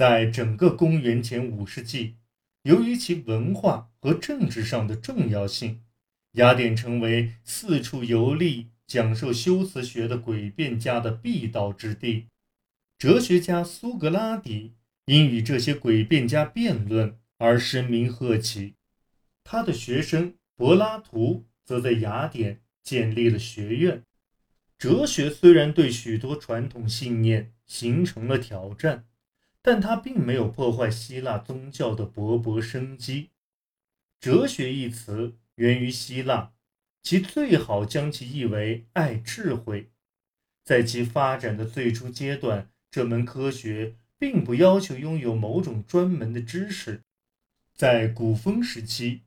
在整个公元前五世纪，由于其文化和政治上的重要性，雅典成为四处游历、讲授修辞学的诡辩家的必到之地。哲学家苏格拉底因与这些诡辩家辩论而声名鹤起，他的学生柏拉图则在雅典建立了学院。哲学虽然对许多传统信念形成了挑战，但它并没有破坏希腊宗教的勃勃生机。哲学一词源于希腊，其最好将其译为爱智慧。在其发展的最初阶段，这门科学并不要求拥有某种专门的知识。在古风时期，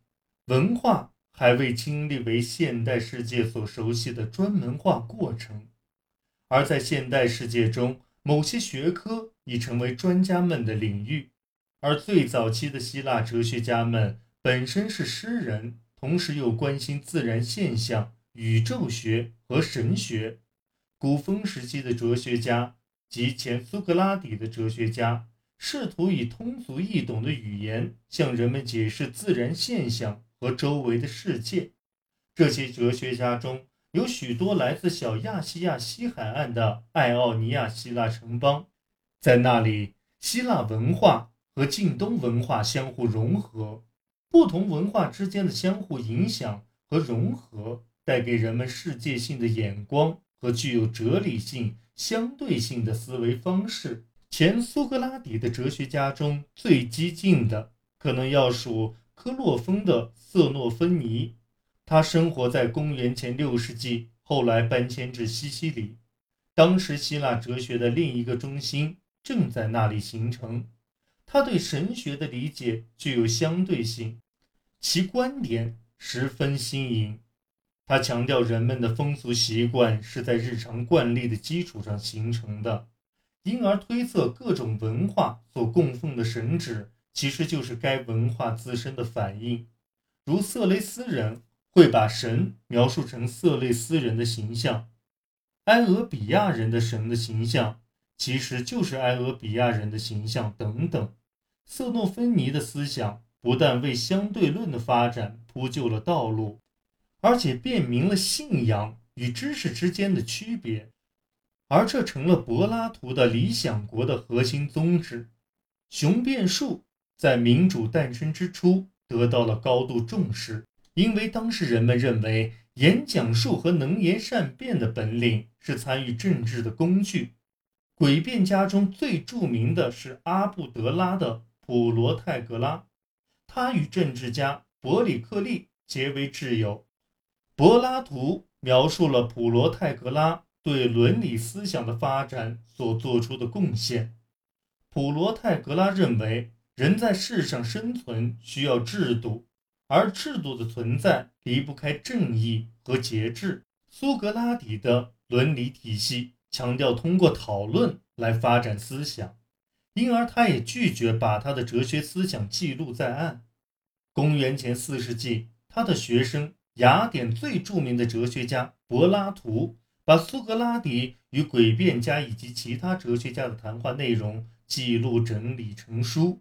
文化。还未经历为现代世界所熟悉的专门化过程，而在现代世界中，某些学科已成为专家们的领域。而最早期的希腊哲学家们本身是诗人，同时又关心自然现象、宇宙学和神学。古风时期的哲学家及前苏格拉底的哲学家，试图以通俗易懂的语言向人们解释自然现象。和周围的世界，这些哲学家中有许多来自小亚细亚西海岸的爱奥尼亚希腊城邦，在那里，希腊文化和近东文化相互融合，不同文化之间的相互影响和融合，带给人们世界性的眼光和具有哲理性、相对性的思维方式。前苏格拉底的哲学家中最激进的，可能要数。科洛峰的瑟诺芬尼，他生活在公元前六世纪，后来搬迁至西西里。当时希腊哲学的另一个中心正在那里形成。他对神学的理解具有相对性，其观点十分新颖。他强调人们的风俗习惯是在日常惯例的基础上形成的，因而推测各种文化所供奉的神祇。其实就是该文化自身的反应，如色雷斯人会把神描述成色雷斯人的形象，埃俄比亚人的神的形象其实就是埃俄比亚人的形象等等。瑟诺芬尼的思想不但为相对论的发展铺就了道路，而且辨明了信仰与知识之间的区别，而这成了柏拉图的理想国的核心宗旨。雄辩术。在民主诞生之初，得到了高度重视，因为当时人们认为演讲术和能言善辩的本领是参与政治的工具。诡辩家中最著名的是阿布德拉的普罗泰格拉，他与政治家伯里克利结为挚友。柏拉图描述了普罗泰格拉对伦理思想的发展所做出的贡献。普罗泰格拉认为。人在世上生存需要制度，而制度的存在离不开正义和节制。苏格拉底的伦理体系强调通过讨论来发展思想，因而他也拒绝把他的哲学思想记录在案。公元前四世纪，他的学生雅典最著名的哲学家柏拉图把苏格拉底与诡辩家以及其他哲学家的谈话内容记录整理成书。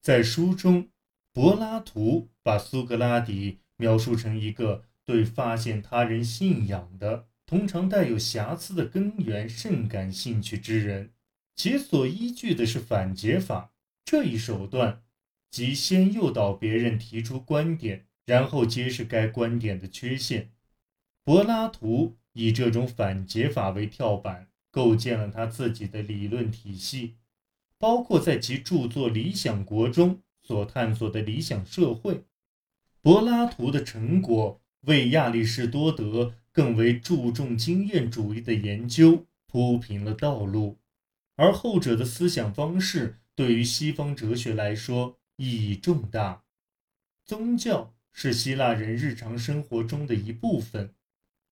在书中，柏拉图把苏格拉底描述成一个对发现他人信仰的、通常带有瑕疵的根源甚感兴趣之人，其所依据的是反解法这一手段，即先诱导别人提出观点，然后揭示该观点的缺陷。柏拉图以这种反解法为跳板，构建了他自己的理论体系。包括在其著作《理想国》中所探索的理想社会，柏拉图的成果为亚里士多德更为注重经验主义的研究铺平了道路，而后者的思想方式对于西方哲学来说意义重大。宗教是希腊人日常生活中的一部分，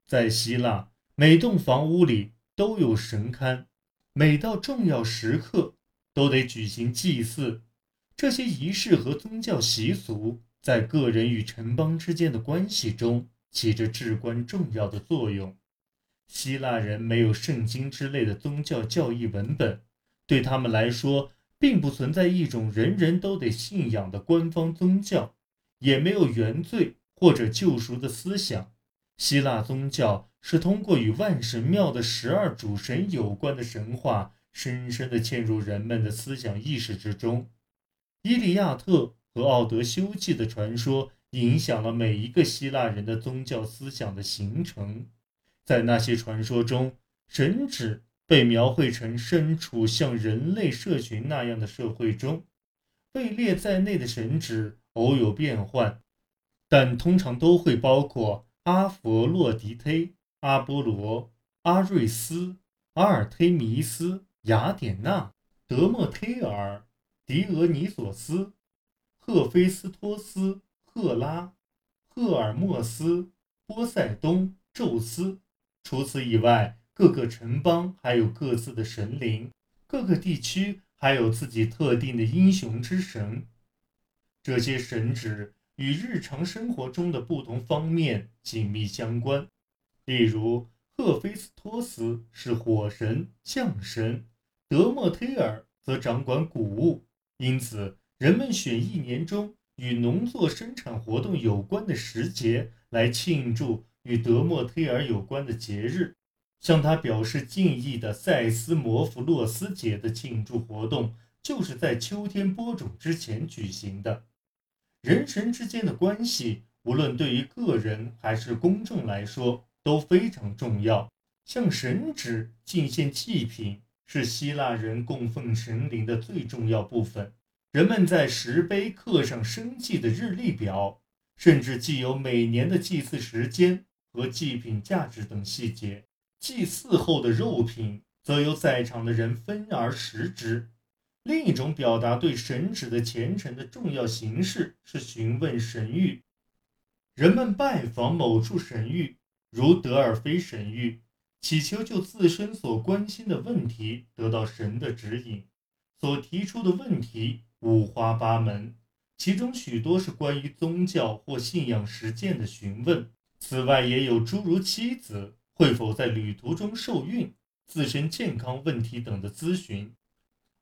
在希腊，每栋房屋里都有神龛，每到重要时刻。都得举行祭祀，这些仪式和宗教习俗在个人与城邦之间的关系中起着至关重要的作用。希腊人没有圣经之类的宗教教义文本，对他们来说，并不存在一种人人都得信仰的官方宗教，也没有原罪或者救赎的思想。希腊宗教是通过与万神庙的十二主神有关的神话，深深地嵌入人们的思想意识之中。伊利亚特和奥德修记的传说影响了每一个希腊人的宗教思想的形成。在那些传说中，神祇被描绘成身处像人类社群那样的社会中，被列在内的神祇偶有变换，但通常都会包括阿佛洛狄忒、阿波罗、阿瑞斯、阿尔忒弥斯、雅典娜、德莫忒尔、狄俄尼索斯、赫菲斯托斯、赫拉、赫尔墨斯、波塞冬、宙斯。除此以外。各个城邦还有各自的神灵，各个地区还有自己特定的英雄之神。这些神祇与日常生活中的不同方面紧密相关。例如，赫菲斯托斯是火神、降神，德莫忒尔则掌管谷物，因此人们选一年中与农作生产活动有关的时节来庆祝与德莫忒尔有关的节日。向他表示敬意的塞斯摩弗洛斯节的庆祝活动，就是在秋天播种之前举行的。人神之间的关系，无论对于个人还是公众来说都非常重要。向神祇敬献祭品，是希腊人供奉神灵的最重要部分。人们在石碑刻上生祭的日历表，甚至记有每年的祭祀时间和祭品价值等细节。祭祀后的肉品，则由在场的人分而食之。另一种表达对神旨的虔诚的重要形式是询问神谕。人们拜访某处神谕，如德尔菲神谕，祈求就自身所关心的问题得到神的指引。所提出的问题五花八门，其中许多是关于宗教或信仰实践的询问。此外，也有诸如妻子。会否在旅途中受孕、自身健康问题等的咨询，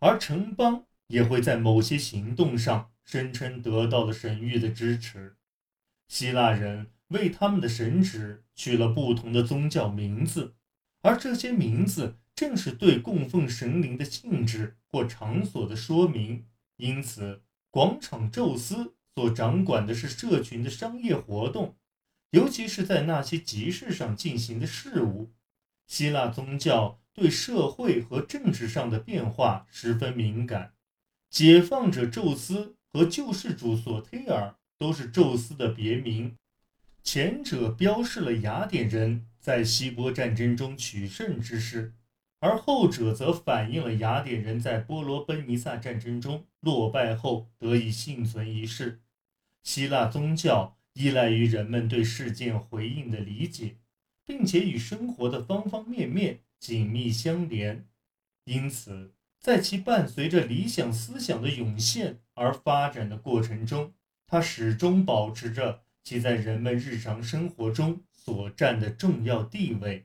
而城邦也会在某些行动上声称得到了神谕的支持。希腊人为他们的神职取了不同的宗教名字，而这些名字正是对供奉神灵的性质或场所的说明。因此，广场宙斯所掌管的是社群的商业活动。尤其是在那些集市上进行的事务，希腊宗教对社会和政治上的变化十分敏感。解放者宙斯和救世主索忒尔都是宙斯的别名，前者标示了雅典人在希波战争中取胜之势，而后者则反映了雅典人在波罗奔尼撒战争中落败后得以幸存一事。希腊宗教。依赖于人们对事件回应的理解，并且与生活的方方面面紧密相连，因此，在其伴随着理想思想的涌现而发展的过程中，它始终保持着其在人们日常生活中所占的重要地位。